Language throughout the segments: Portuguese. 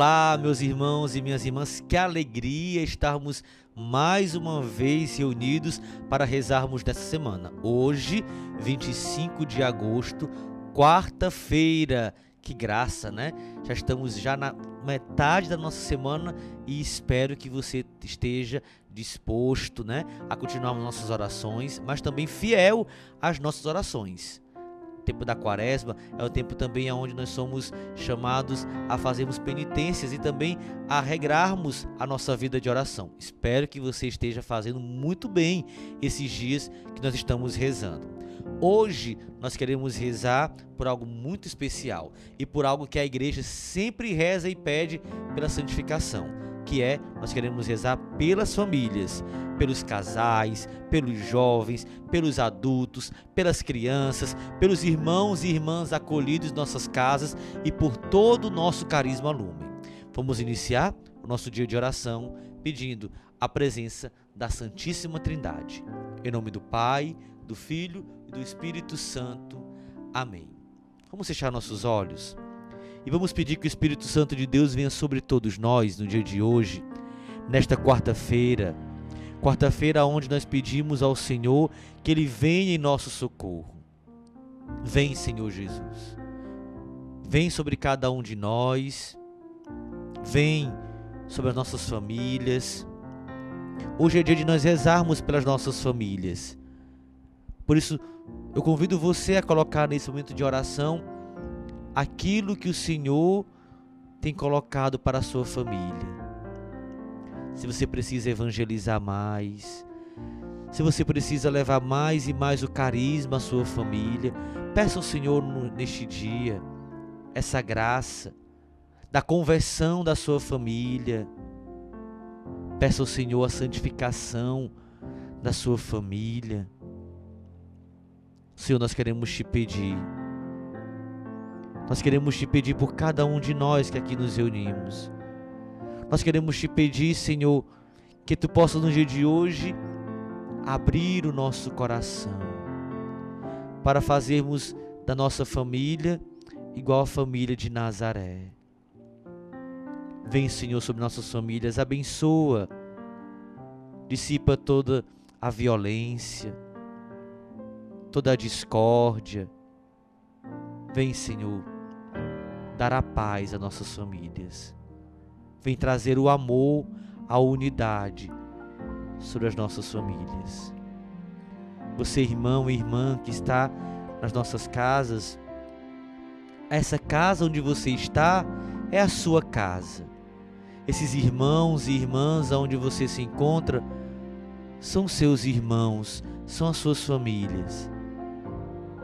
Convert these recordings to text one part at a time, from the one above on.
Olá, meus irmãos e minhas irmãs, que alegria estarmos mais uma vez reunidos para rezarmos nessa semana. Hoje, 25 de agosto, quarta-feira. Que graça, né? Já estamos já na metade da nossa semana e espero que você esteja disposto, né, a continuar nossas orações, mas também fiel às nossas orações tempo da quaresma, é o tempo também onde nós somos chamados a fazermos penitências e também a regrarmos a nossa vida de oração. Espero que você esteja fazendo muito bem esses dias que nós estamos rezando. Hoje nós queremos rezar por algo muito especial e por algo que a igreja sempre reza e pede pela santificação, que é nós queremos rezar pelas famílias, pelos casais, pelos jovens, pelos adultos, pelas crianças, pelos irmãos e irmãs acolhidos em nossas casas e por todo o nosso carisma lumen. Vamos iniciar o nosso dia de oração pedindo a presença da Santíssima Trindade. Em nome do Pai, do Filho e do Espírito Santo. Amém. Vamos fechar nossos olhos e vamos pedir que o Espírito Santo de Deus venha sobre todos nós no dia de hoje, nesta quarta-feira Quarta-feira, onde nós pedimos ao Senhor que Ele venha em nosso socorro. Vem, Senhor Jesus. Vem sobre cada um de nós. Vem sobre as nossas famílias. Hoje é dia de nós rezarmos pelas nossas famílias. Por isso, eu convido você a colocar nesse momento de oração aquilo que o Senhor tem colocado para a sua família se você precisa evangelizar mais, se você precisa levar mais e mais o carisma à sua família, peça ao Senhor neste dia essa graça da conversão da sua família. Peça ao Senhor a santificação da sua família. Senhor, nós queremos te pedir. Nós queremos te pedir por cada um de nós que aqui nos reunimos. Nós queremos te pedir, Senhor, que tu possa no dia de hoje abrir o nosso coração para fazermos da nossa família igual a família de Nazaré. Vem, Senhor, sobre nossas famílias, abençoa, dissipa toda a violência, toda a discórdia. Vem, Senhor, dar a paz às nossas famílias vem trazer o amor, a unidade sobre as nossas famílias. Você, irmão e irmã que está nas nossas casas, essa casa onde você está é a sua casa. Esses irmãos e irmãs onde você se encontra são seus irmãos, são as suas famílias.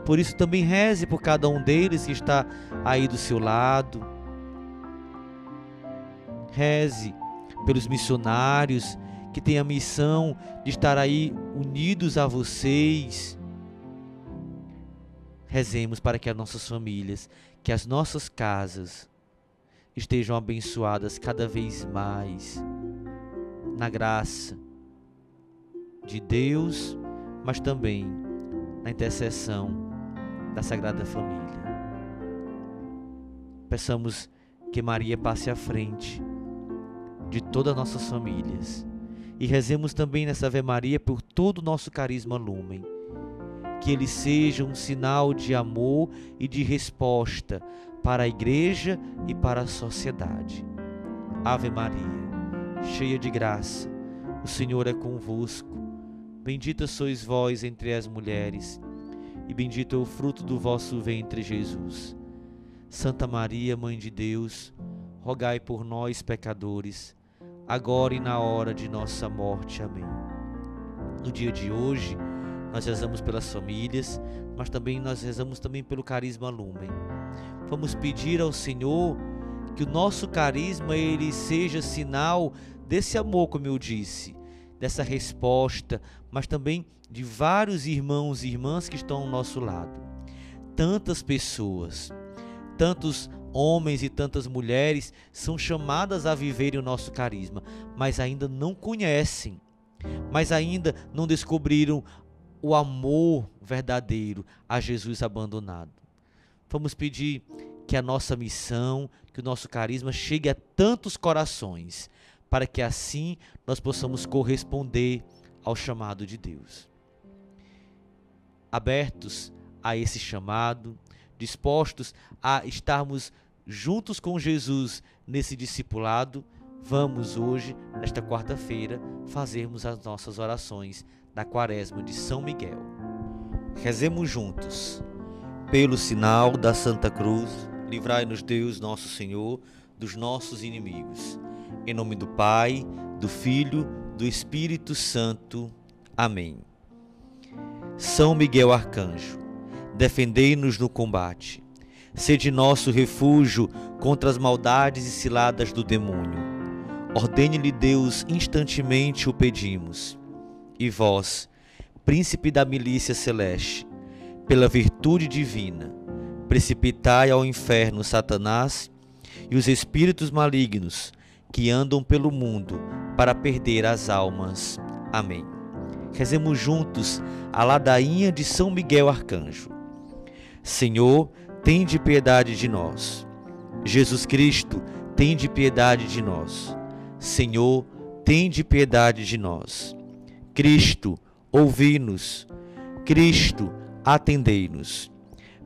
Por isso também reze por cada um deles que está aí do seu lado Reze pelos missionários que têm a missão de estar aí unidos a vocês. Rezemos para que as nossas famílias, que as nossas casas estejam abençoadas cada vez mais na graça de Deus, mas também na intercessão da Sagrada Família. Peçamos que Maria passe à frente de todas as nossas famílias. E rezemos também nessa Ave Maria por todo o nosso carisma lumen. Que ele seja um sinal de amor e de resposta para a igreja e para a sociedade. Ave Maria, cheia de graça, o Senhor é convosco. Bendita sois vós entre as mulheres, e bendito é o fruto do vosso ventre, Jesus. Santa Maria, Mãe de Deus, rogai por nós, pecadores agora e na hora de nossa morte. Amém. No dia de hoje, nós rezamos pelas famílias, mas também nós rezamos também pelo carisma lumen. Vamos pedir ao Senhor que o nosso carisma ele seja sinal desse amor, como eu disse, dessa resposta, mas também de vários irmãos e irmãs que estão ao nosso lado. Tantas pessoas, tantos homens e tantas mulheres são chamadas a viverem o nosso carisma, mas ainda não conhecem, mas ainda não descobriram o amor verdadeiro a Jesus abandonado. Vamos pedir que a nossa missão, que o nosso carisma chegue a tantos corações, para que assim nós possamos corresponder ao chamado de Deus. Abertos a esse chamado, dispostos a estarmos juntos com Jesus nesse discipulado, vamos hoje, nesta quarta-feira, fazermos as nossas orações da Quaresma de São Miguel. Rezemos juntos. Pelo sinal da Santa Cruz, livrai-nos Deus, nosso Senhor, dos nossos inimigos. Em nome do Pai, do Filho, do Espírito Santo. Amém. São Miguel Arcanjo, defendei-nos no combate. Sede nosso refúgio contra as maldades e ciladas do demônio. Ordene-lhe Deus, instantemente o pedimos. E vós, príncipe da milícia celeste, pela virtude divina, precipitai ao inferno Satanás e os espíritos malignos que andam pelo mundo para perder as almas. Amém. Rezemos juntos a ladainha de São Miguel Arcanjo. Senhor, tende piedade de nós. Jesus Cristo, tende piedade de nós. Senhor, tende piedade de nós. Cristo, ouvi-nos. Cristo, atendei-nos.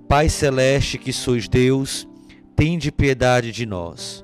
Pai celeste que sois Deus, tende piedade de nós.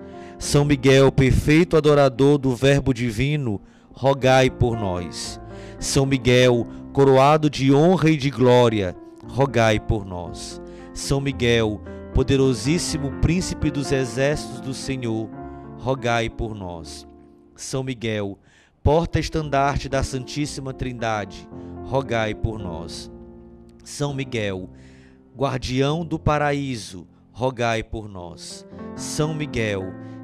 São Miguel, perfeito adorador do Verbo divino, rogai por nós. São Miguel, coroado de honra e de glória, rogai por nós. São Miguel, poderosíssimo príncipe dos exércitos do Senhor, rogai por nós. São Miguel, porta-estandarte da Santíssima Trindade, rogai por nós. São Miguel, guardião do paraíso, rogai por nós. São Miguel,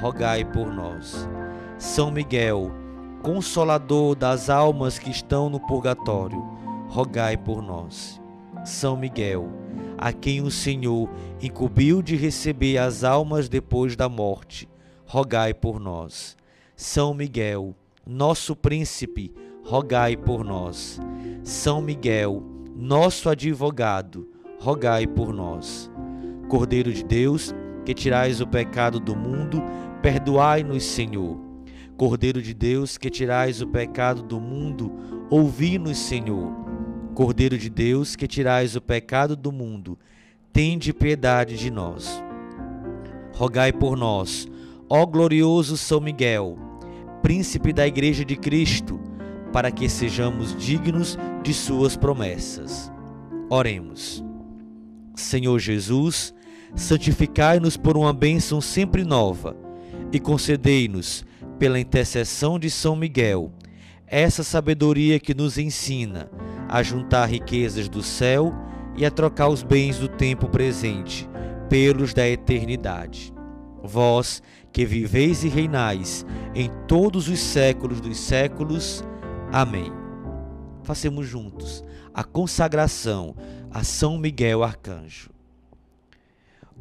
rogai por nós. São Miguel, consolador das almas que estão no purgatório, rogai por nós. São Miguel, a quem o Senhor incumbiu de receber as almas depois da morte, rogai por nós. São Miguel, nosso príncipe, rogai por nós. São Miguel, nosso advogado, rogai por nós. Cordeiro de Deus, que tirais o pecado do mundo, perdoai-nos, Senhor. Cordeiro de Deus, que tirais o pecado do mundo, ouvi-nos, Senhor. Cordeiro de Deus, que tirais o pecado do mundo, tende piedade de nós. Rogai por nós, ó glorioso São Miguel, príncipe da Igreja de Cristo, para que sejamos dignos de suas promessas. Oremos. Senhor Jesus, santificai-nos por uma bênção sempre nova e concedei-nos, pela intercessão de São Miguel, essa sabedoria que nos ensina a juntar riquezas do céu e a trocar os bens do tempo presente pelos da eternidade. Vós que viveis e reinais em todos os séculos dos séculos. Amém. Façamos juntos a consagração a São Miguel Arcanjo.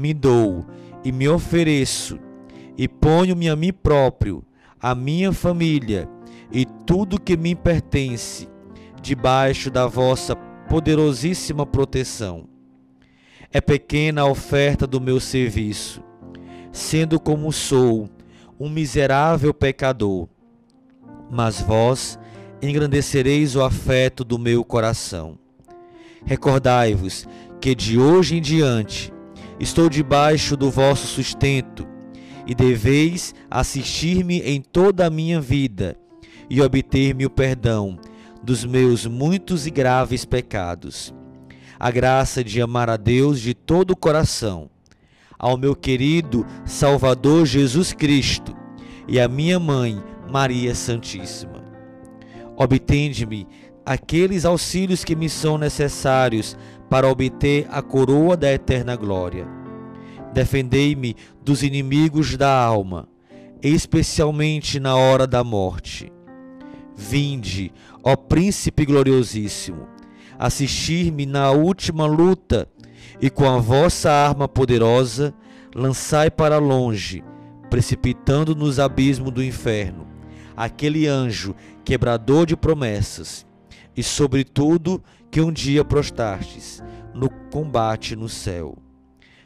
me dou e me ofereço, e ponho-me a mim próprio, a minha família e tudo que me pertence, debaixo da vossa poderosíssima proteção. É pequena a oferta do meu serviço sendo como sou, um miserável pecador. Mas vós engrandecereis o afeto do meu coração. Recordai-vos que de hoje em diante estou debaixo do vosso sustento e deveis assistir-me em toda a minha vida e obter-me o perdão dos meus muitos e graves pecados. A graça de amar a Deus de todo o coração ao meu querido Salvador Jesus Cristo e à minha mãe Maria Santíssima. Obtende-me aqueles auxílios que me são necessários para obter a coroa da eterna glória. Defendei-me dos inimigos da alma, especialmente na hora da morte. Vinde, ó Príncipe gloriosíssimo, assistir-me na última luta e com a vossa arma poderosa lançai para longe, precipitando nos abismos do inferno, aquele anjo quebrador de promessas, e sobretudo que um dia prostastes no combate no céu.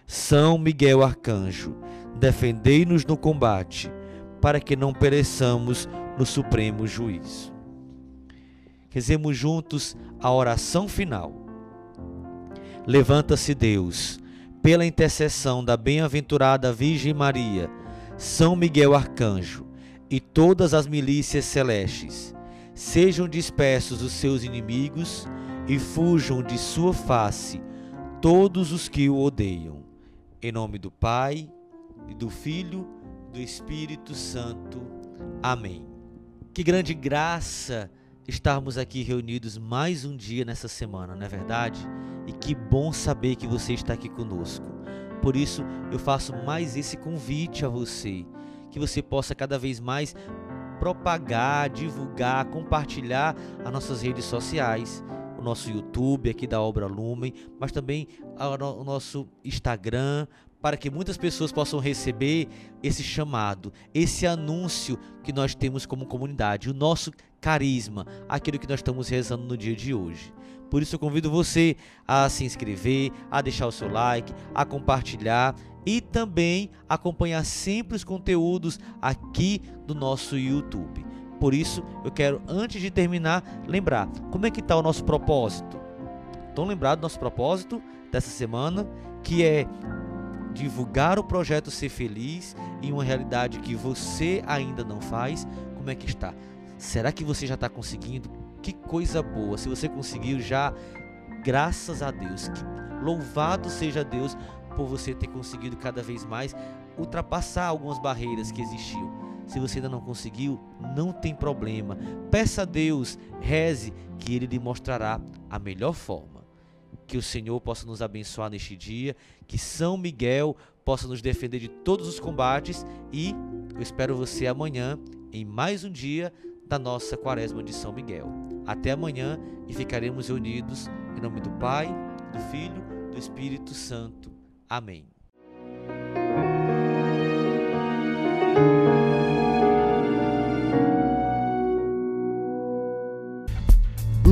São Miguel Arcanjo, defendei-nos no combate, para que não pereçamos no supremo juízo. Rezemos juntos a oração final. Levanta-se Deus, pela intercessão da bem-aventurada Virgem Maria, São Miguel Arcanjo e todas as milícias celestes, sejam dispersos os seus inimigos e fujam de sua face todos os que o odeiam. Em nome do Pai, e do Filho, do Espírito Santo. Amém. Que grande graça estarmos aqui reunidos mais um dia nessa semana, não é verdade? E que bom saber que você está aqui conosco. Por isso, eu faço mais esse convite a você, que você possa cada vez mais propagar, divulgar, compartilhar as nossas redes sociais, nosso YouTube aqui da Obra Lumen, mas também o nosso Instagram, para que muitas pessoas possam receber esse chamado, esse anúncio que nós temos como comunidade, o nosso carisma, aquilo que nós estamos rezando no dia de hoje. Por isso eu convido você a se inscrever, a deixar o seu like, a compartilhar e também acompanhar sempre os conteúdos aqui do nosso YouTube. Por isso, eu quero, antes de terminar, lembrar como é que está o nosso propósito. Estão lembrados do nosso propósito dessa semana, que é divulgar o projeto Ser Feliz em uma realidade que você ainda não faz, como é que está? Será que você já está conseguindo? Que coisa boa! Se você conseguiu já, graças a Deus. Que louvado seja Deus por você ter conseguido cada vez mais ultrapassar algumas barreiras que existiam. Se você ainda não conseguiu, não tem problema. Peça a Deus, reze, que Ele lhe mostrará a melhor forma que o Senhor possa nos abençoar neste dia, que São Miguel possa nos defender de todos os combates e eu espero você amanhã em mais um dia da nossa Quaresma de São Miguel. Até amanhã e ficaremos unidos em nome do Pai, do Filho, do Espírito Santo. Amém.